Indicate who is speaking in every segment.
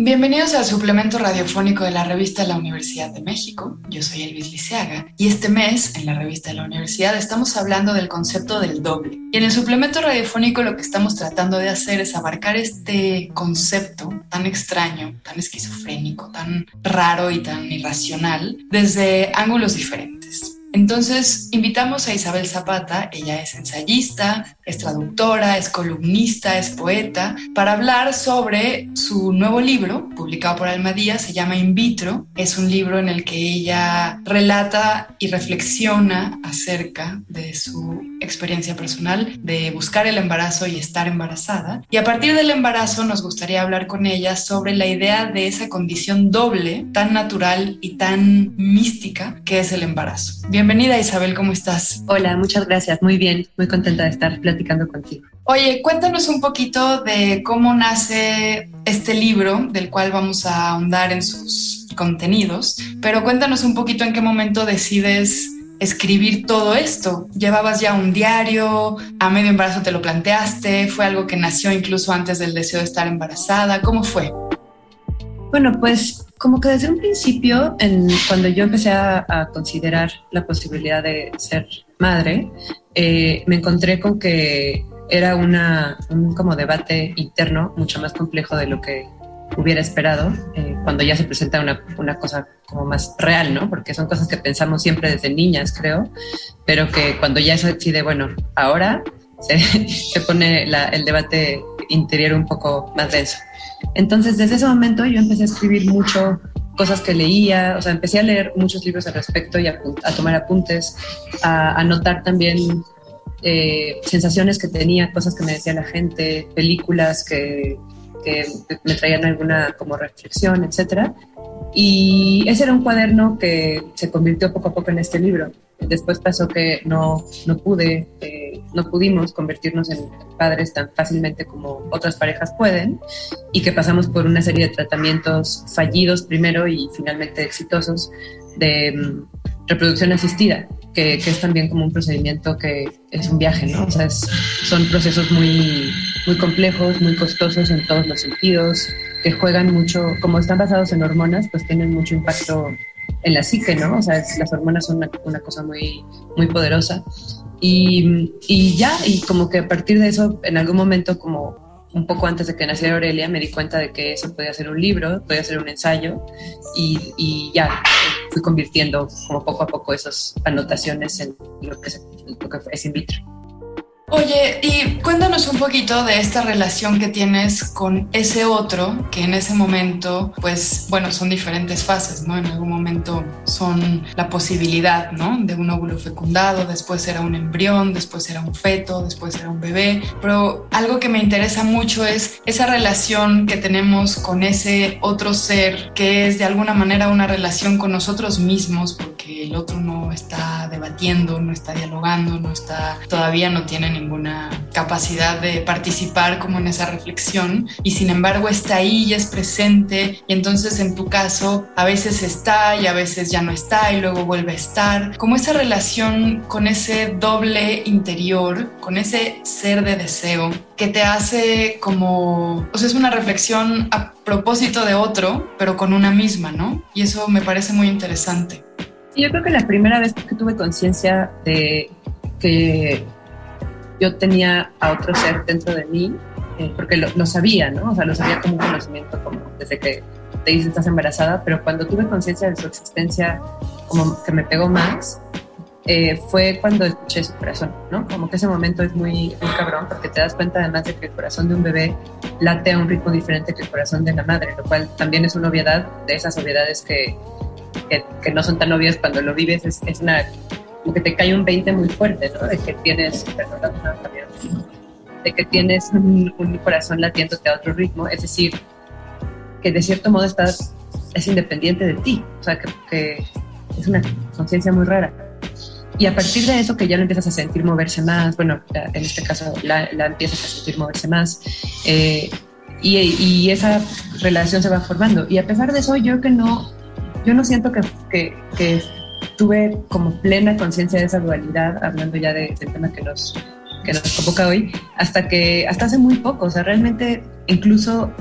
Speaker 1: Bienvenidos al suplemento radiofónico de la revista de la Universidad de México. Yo soy Elvis Liceaga y este mes en la revista de la universidad estamos hablando del concepto del doble. Y en el suplemento radiofónico lo que estamos tratando de hacer es abarcar este concepto tan extraño, tan esquizofrénico, tan raro y tan irracional desde ángulos diferentes. Entonces, invitamos a Isabel Zapata, ella es ensayista, es traductora, es columnista, es poeta, para hablar sobre su nuevo libro, publicado por Almadía, se llama In vitro. Es un libro en el que ella relata y reflexiona acerca de su experiencia personal de buscar el embarazo y estar embarazada. Y a partir del embarazo nos gustaría hablar con ella sobre la idea de esa condición doble, tan natural y tan mística que es el embarazo. Bienvenida Isabel, ¿cómo estás?
Speaker 2: Hola, muchas gracias. Muy bien, muy contenta de estar contigo.
Speaker 1: Oye, cuéntanos un poquito de cómo nace este libro del cual vamos a ahondar en sus contenidos, pero cuéntanos un poquito en qué momento decides escribir todo esto? ¿Llevabas ya un diario? ¿A medio embarazo te lo planteaste? ¿Fue algo que nació incluso antes del deseo de estar embarazada? ¿Cómo fue?
Speaker 2: Bueno, pues como que desde un principio, en, cuando yo empecé a, considerar la posibilidad de ser madre, eh, me encontré con que era una, un como debate interno mucho más complejo de lo que hubiera esperado eh, cuando ya se presenta una, una, cosa como más real, ¿no? Porque son cosas que pensamos siempre desde niñas, creo, pero que cuando ya se decide, bueno, ahora se, se pone el debate interior un poco más denso. Entonces, desde ese momento yo empecé a escribir mucho cosas que leía, o sea, empecé a leer muchos libros al respecto y a, tomar apuntes, a anotar también eh, sensaciones que tenía, cosas que me decía la gente, películas que me traían alguna como reflexión, etcétera. Y ese era un cuaderno que se convirtió poco a poco en este libro. Después pasó que no, no pude, eh, no pudimos convertirnos en padres tan fácilmente como otras parejas pueden y que pasamos por una serie de tratamientos fallidos primero y finalmente exitosos de mm, reproducción asistida que, es también como un procedimiento que es un viaje, ¿no? O sea, son procesos muy, muy complejos, muy costosos en todos los sentidos, que juegan mucho, como están basados en hormonas, pues tienen mucho impacto en la psique, ¿no? O sea, las hormonas son una, una cosa muy, muy poderosa. Y, y, ya, y como que a partir de eso, en algún momento, como un poco antes de que naciera Aurelia, me di cuenta de que eso podía ser un libro, podía ser un ensayo, y, y ya fui convirtiendo como poco a poco esas anotaciones en lo que, lo que es in vitro.
Speaker 1: Oye, y cuéntanos un poquito de esta relación que tienes con ese otro que en ese momento, pues bueno, son diferentes fases, ¿no? En algún momento son la posibilidad, ¿no? De un óvulo fecundado, después era un embrión, después era un feto, después era un bebé, pero algo que me interesa mucho es esa relación que tenemos con ese otro ser que es de alguna manera una relación con nosotros mismos porque el otro no está debatiendo, no está dialogando, no está, todavía no tiene ninguna capacidad de participar como en esa reflexión y sin embargo está ahí y es presente y entonces en tu caso a veces está y a veces ya no está y luego vuelve a estar, como esa relación con ese doble interior, con ese ser de deseo que te hace como, o sea, es una reflexión a propósito de otro, pero con una misma, ¿no? Y eso me parece muy interesante.
Speaker 2: Yo creo que la primera vez que tuve conciencia de que yo tenía a otro ser dentro de mí, eh, porque lo, sabía, ¿no? O sea, lo sabía como un conocimiento, como desde que te dices estás embarazada, pero cuando tuve conciencia de su existencia, como que me pegó más, eh, fue cuando escuché su corazón, ¿no? Como que ese momento es muy, muy cabrón, porque te das cuenta además de que el corazón de un bebé late a un ritmo diferente que el corazón de la madre, lo cual también es una obviedad, de esas obviedades que, que, no son tan obvias cuando lo vives, es, es una como que te cae un 20 muy fuerte, ¿no? De que tienes, de que tienes un, corazón latiéndote a otro ritmo, es decir, que de cierto modo estás, es independiente de ti, o sea, que, es una conciencia muy rara. y a partir de eso que ya lo empiezas a sentir moverse más, bueno, en este caso la, la empiezas a sentir moverse más, eh, y, y, esa relación se va formando. Y a pesar de eso, yo que no, yo no siento que, que, tuve como plena conciencia de esa dualidad, hablando ya de, del tema que nos, que nos convoca hoy, hasta que, hasta hace muy poco, o sea, realmente incluso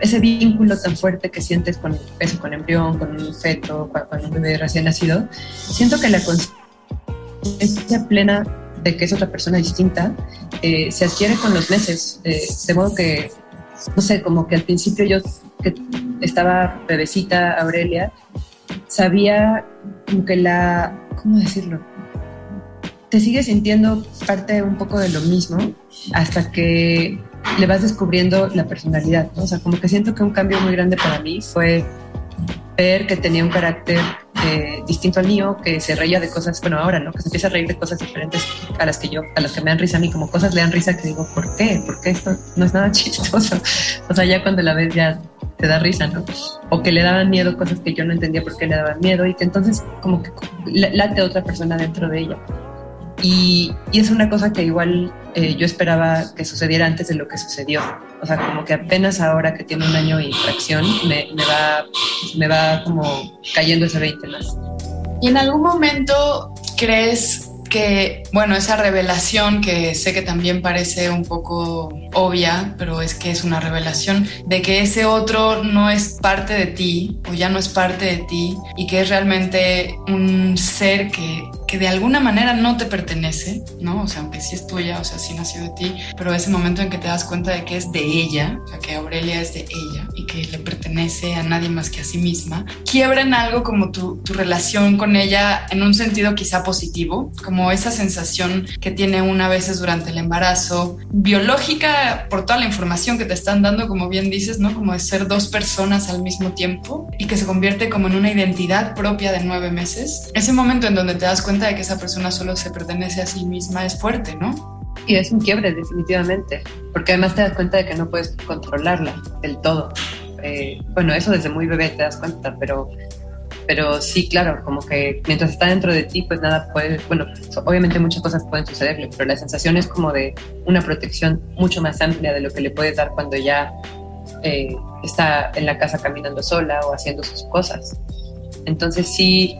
Speaker 2: ese vínculo tan fuerte que sientes con eso, con embrión, con un feto, con un bebé recién nacido, siento que la conciencia plena de que es otra persona distinta eh, se adquiere con los meses, eh, de modo que, no sé, como que al principio yo estaba bebecita, Aurelia, sabía como que la, ¿cómo decirlo? Te sigues sintiendo parte un poco de lo mismo hasta que le vas descubriendo la personalidad, ¿no? O sea, como que siento que un cambio muy grande para mí fue ver que tenía un carácter eh, distinto al mío, que se reía de cosas, bueno, ahora, ¿no? Que se empieza a reír de cosas diferentes a las que yo, a las que me dan risa a mí, como cosas le dan risa que digo, ¿por qué? ¿Por qué esto no es nada chistoso? O sea, ya cuando la ves ya te da risa, ¿no? O que le daban miedo cosas que yo no entendía por qué le daban miedo y que entonces como que late otra persona dentro de ella. Y, es una cosa que igual eh, yo esperaba que sucediera antes de lo que sucedió. O sea, como que apenas ahora que tiene un año y fracción, me, me, va, me va como cayendo ese 20 más.
Speaker 1: ¿Y en algún momento crees que, bueno, esa revelación que sé que también parece un poco obvia, pero es que es una revelación de que ese otro no es parte de ti o ya no es parte de ti y que es realmente un ser que, que de alguna manera no te pertenece, ¿no? O sea, aunque sí es tuya, o sea, sí nació de ti, pero ese momento en que te das cuenta de que es de ella, o sea, que Aurelia es de ella y que le pertenece a nadie más que a sí misma, quiebra en algo como tu, tu relación con ella en un sentido quizá positivo, como esa sensación que tiene una a veces durante el embarazo, biológica por toda la información que te están dando, como bien dices, ¿no? Como de ser dos personas al mismo tiempo y que se convierte como en una identidad propia de nueve meses. Ese momento en donde te das cuenta de que esa persona solo se pertenece a sí misma es fuerte, ¿no?
Speaker 2: Y es un quiebre, definitivamente, porque además te das cuenta de que no puedes controlarla del todo. Eh, bueno, eso desde muy bebé te das cuenta, pero pero sí, claro, como que mientras está dentro de ti, pues nada puede, bueno, obviamente muchas cosas pueden sucederle, pero la sensación es como de una protección mucho más amplia de lo que le puedes dar cuando ya eh, está en la casa caminando sola o haciendo sus cosas. Entonces sí,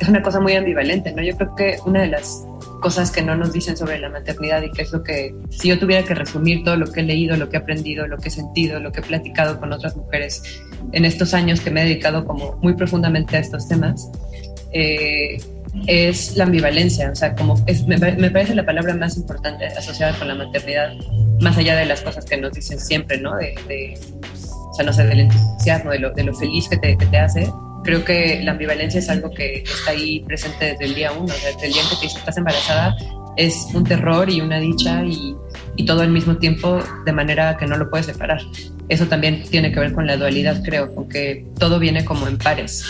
Speaker 2: es una cosa muy ambivalente, ¿no? Yo creo que una de las cosas que no nos dicen sobre la maternidad y que es lo que, si yo tuviera que resumir todo lo que he leído, lo que he aprendido, lo que he sentido, lo que he platicado con otras mujeres en estos años que me he dedicado como muy profundamente a estos temas, eh, es la ambivalencia, o sea, como es, me, parece la palabra más importante asociada con la maternidad, más allá de las cosas que nos dicen siempre, ¿no? De, o sea, no sé, del entusiasmo, de lo, de lo feliz que te, que te hace, creo que la ambivalencia es algo que está ahí presente desde el día uno, desde el día en que te estás embarazada, es un terror y una dicha y, y, todo al mismo tiempo de manera que no lo puedes separar. Eso también tiene que ver con la dualidad, creo, con que todo viene como en pares,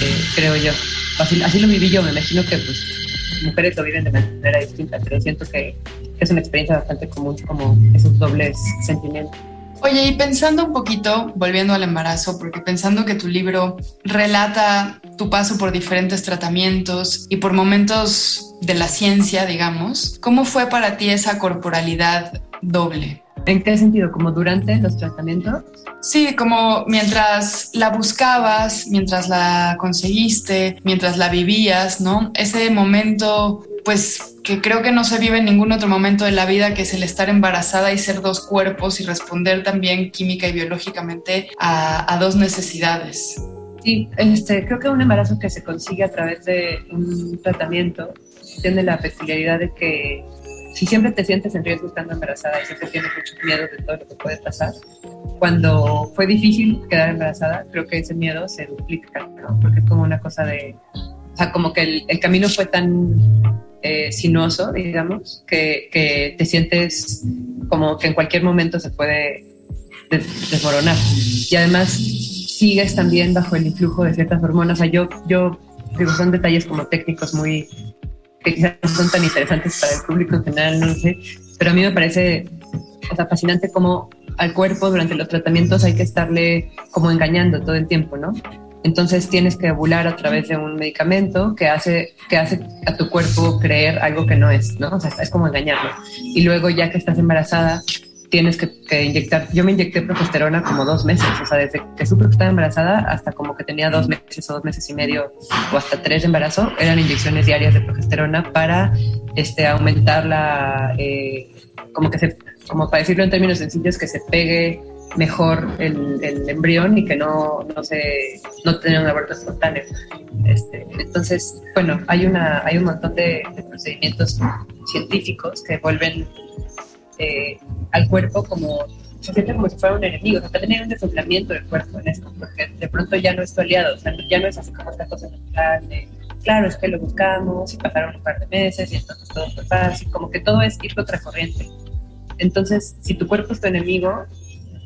Speaker 2: eh, creo yo. Así, así, lo viví yo, me imagino que pues, mujeres lo viven de manera distinta, pero siento que es una experiencia bastante común como esos dobles sentimientos.
Speaker 1: Oye, y pensando un poquito, volviendo al embarazo, porque pensando que tu libro relata tu paso por diferentes tratamientos y por momentos de la ciencia, digamos, ¿cómo fue para ti esa corporalidad doble?
Speaker 2: ¿En qué sentido? ¿Como durante los tratamientos?
Speaker 1: Sí, como mientras la buscabas, mientras la conseguiste, mientras la vivías, ¿no? Ese momento pues que creo que no se vive en ningún otro momento de la vida, que es el estar embarazada y ser dos cuerpos y responder también química y biológicamente a, dos necesidades.
Speaker 2: Sí, este, creo que un embarazo que se consigue a través de un tratamiento tiene la peculiaridad de que si siempre te sientes en riesgo estando embarazada y siempre tienes mucho miedo de todo lo que puede pasar, cuando fue difícil quedar embarazada, creo que ese miedo se duplica, ¿no? porque es como una cosa de, o sea, como que el, el camino fue tan eh, sinuoso, digamos, que, que, te sientes como que en cualquier momento se puede desmoronar. Y además sigues también bajo el influjo de ciertas hormonas. O sea, yo, yo digo, son detalles como técnicos muy que quizás no son tan interesantes para el público en general, no sé, pero a mí me parece o sea, fascinante cómo al cuerpo durante los tratamientos hay que estarle como engañando todo el tiempo, ¿no? Entonces tienes que ovular a través de un medicamento que hace, que hace a tu cuerpo creer algo que no es, ¿no? O sea, es como engañarlo. Y luego ya que estás embarazada, tienes que, inyectar. Yo me inyecté progesterona como dos meses, o sea, desde que supe que estaba embarazada hasta como que tenía dos meses o dos meses y medio o hasta tres de embarazo, eran inyecciones diarias de progesterona para este, aumentar la, eh, como que se, como para decirlo en términos sencillos, que se pegue mejor el, el embrión y que no, no se no tenga un aborto espontáneo. Este, entonces, bueno, hay una hay un montón de, de procedimientos científicos que vuelven eh, al cuerpo como se siente como si fuera un enemigo, o sea, también hay un desoblamiento del cuerpo en esto, porque de pronto ya no es tu aliado, o sea, ya no es así como esta cosa natural de, claro, es que lo buscamos y pasaron un par de meses y entonces todo fue fácil, como que todo es ir contracorriente. Entonces, si tu cuerpo es tu enemigo,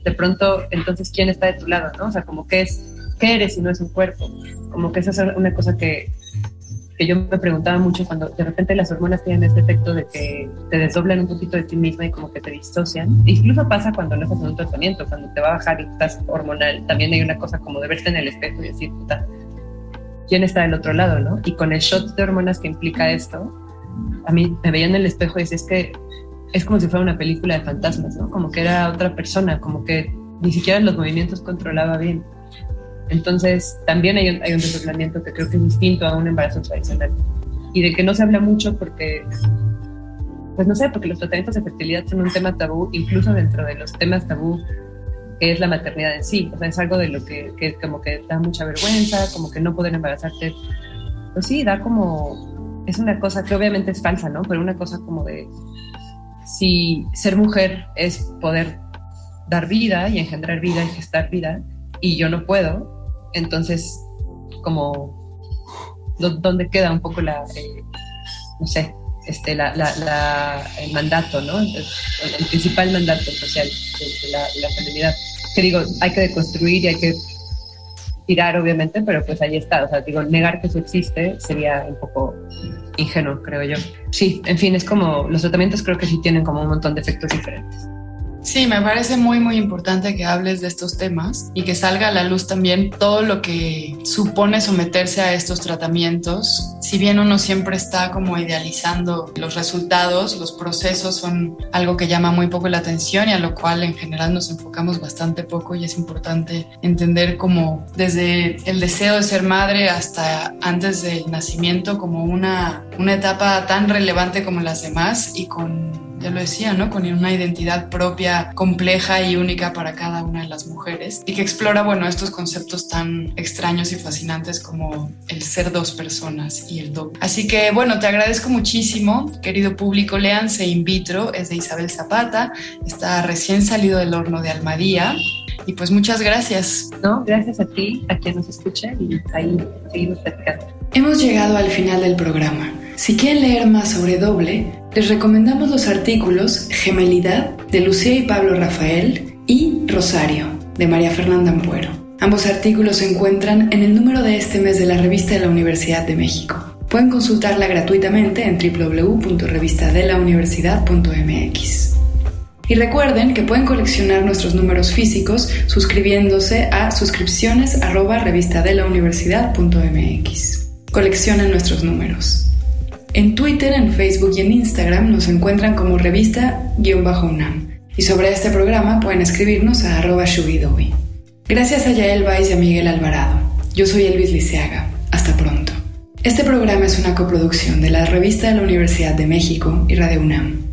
Speaker 2: de pronto, entonces, ¿quién está de tu lado, no? O sea, como que es, ¿qué eres si no es un cuerpo? Como que esa es una cosa que, que yo me preguntaba mucho cuando de repente las hormonas tienen este efecto de que te desdoblan un poquito de ti misma y como que te disocian. Incluso pasa cuando no estás en un tratamiento, cuando te va a bajar y estás hormonal, también hay una cosa como de verte en el espejo y decir, puta, ¿quién está del otro lado, no? Y con el shot de hormonas que implica esto, a mí me veía en el espejo y decía, es que es como si fuera una película de fantasmas, ¿no? Como que era otra persona, como que ni siquiera los movimientos controlaba bien. Entonces, también hay hay un desdoblamiento que creo que es distinto a un embarazo tradicional. Y de que no se habla mucho porque, pues no sé, porque los tratamientos de fertilidad son un tema tabú, incluso dentro de los temas tabú, que es la maternidad en sí. O sea, es algo de lo que, que como que da mucha vergüenza, como que no poder embarazarte. Pues sí, da como, es una cosa que obviamente es falsa, ¿no? Pero una cosa como de, si ser mujer es poder dar vida y engendrar vida y gestar vida, y yo no puedo, entonces, como, ¿dónde queda un poco la, eh, no sé, este, la, la, el mandato, ¿no? El, principal mandato social de, la, la, feminidad. Que digo, hay que deconstruir y hay que obviamente, pero pues ahí está. O sea, digo, negar que eso existe sería un poco ingenuo, creo yo. Sí, en fin, es como, los tratamientos creo que sí tienen como un montón de efectos diferentes.
Speaker 1: Sí, me parece muy, muy importante que hables de estos temas y que salga a la luz también todo lo que supone someterse a estos tratamientos. Si bien uno siempre está como idealizando los resultados, los procesos son algo que llama muy poco la atención y a lo cual en general nos enfocamos bastante poco y es importante entender como desde el deseo de ser madre hasta antes del nacimiento como una, una etapa tan relevante como las demás y con ya lo decía, ¿no? Con una identidad propia, compleja y única para cada una de las mujeres y que explora, bueno, estos conceptos tan extraños y fascinantes como el ser dos personas y el do. Así que, bueno, te agradezco muchísimo, querido público, leanse In Vitro, es de Isabel Zapata, está recién salido del horno de Almadía. Y pues muchas gracias.
Speaker 2: No, gracias a ti, a quien nos escuche y ahí seguimos platicando.
Speaker 1: Hemos llegado al final del programa. Si quieren leer más sobre doble, les recomendamos los artículos Gemelidad de Lucía y Pablo Rafael y Rosario de María Fernanda Ampuero. Ambos artículos se encuentran en el número de este mes de la revista de la Universidad de México. Pueden consultarla gratuitamente en www.revistadelauniversidad.mx. Y recuerden que pueden coleccionar nuestros números físicos suscribiéndose a suscripciones. Coleccionen nuestros números. En Twitter, en Facebook y en Instagram nos encuentran como revista-unam. Y sobre este programa pueden escribirnos a arroba shubidobi. Gracias a Yael Weiss y a Miguel Alvarado. Yo soy Elvis Liceaga. Hasta pronto. Este programa es una coproducción de la Revista de la Universidad de México y Radio UNAM.